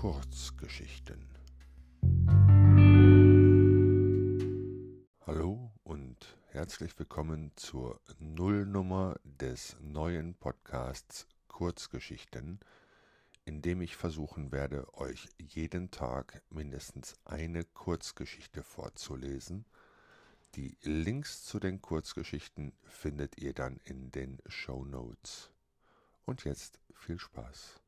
Kurzgeschichten. Hallo und herzlich willkommen zur Nullnummer des neuen Podcasts Kurzgeschichten, in dem ich versuchen werde, euch jeden Tag mindestens eine Kurzgeschichte vorzulesen. Die Links zu den Kurzgeschichten findet ihr dann in den Show Notes. Und jetzt viel Spaß.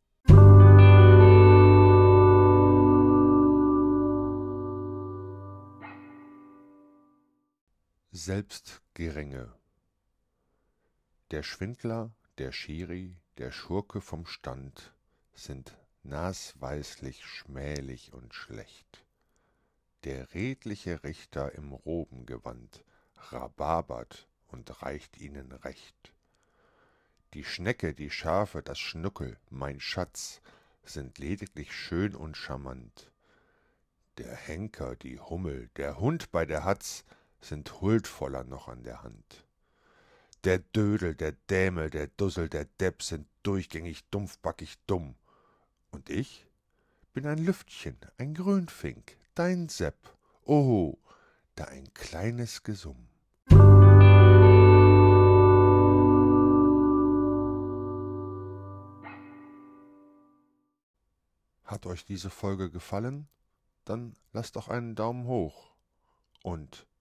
Selbstgeränge Der Schwindler, der Schiri, der Schurke vom Stand sind nasweislich, schmählich und schlecht. Der redliche Richter im Robengewand rhabarbert und reicht ihnen Recht. Die Schnecke, die Schafe, das Schnuckel, mein Schatz, sind lediglich schön und charmant. Der Henker, die Hummel, der Hund bei der Hatz, sind huldvoller noch an der Hand. Der Dödel, der Dämel, der Dussel, der Depp sind durchgängig dumpfbackig dumm. Und ich bin ein Lüftchen, ein Grünfink, dein Sepp, oho, da ein kleines Gesumm. Hat euch diese Folge gefallen? Dann lasst doch einen Daumen hoch und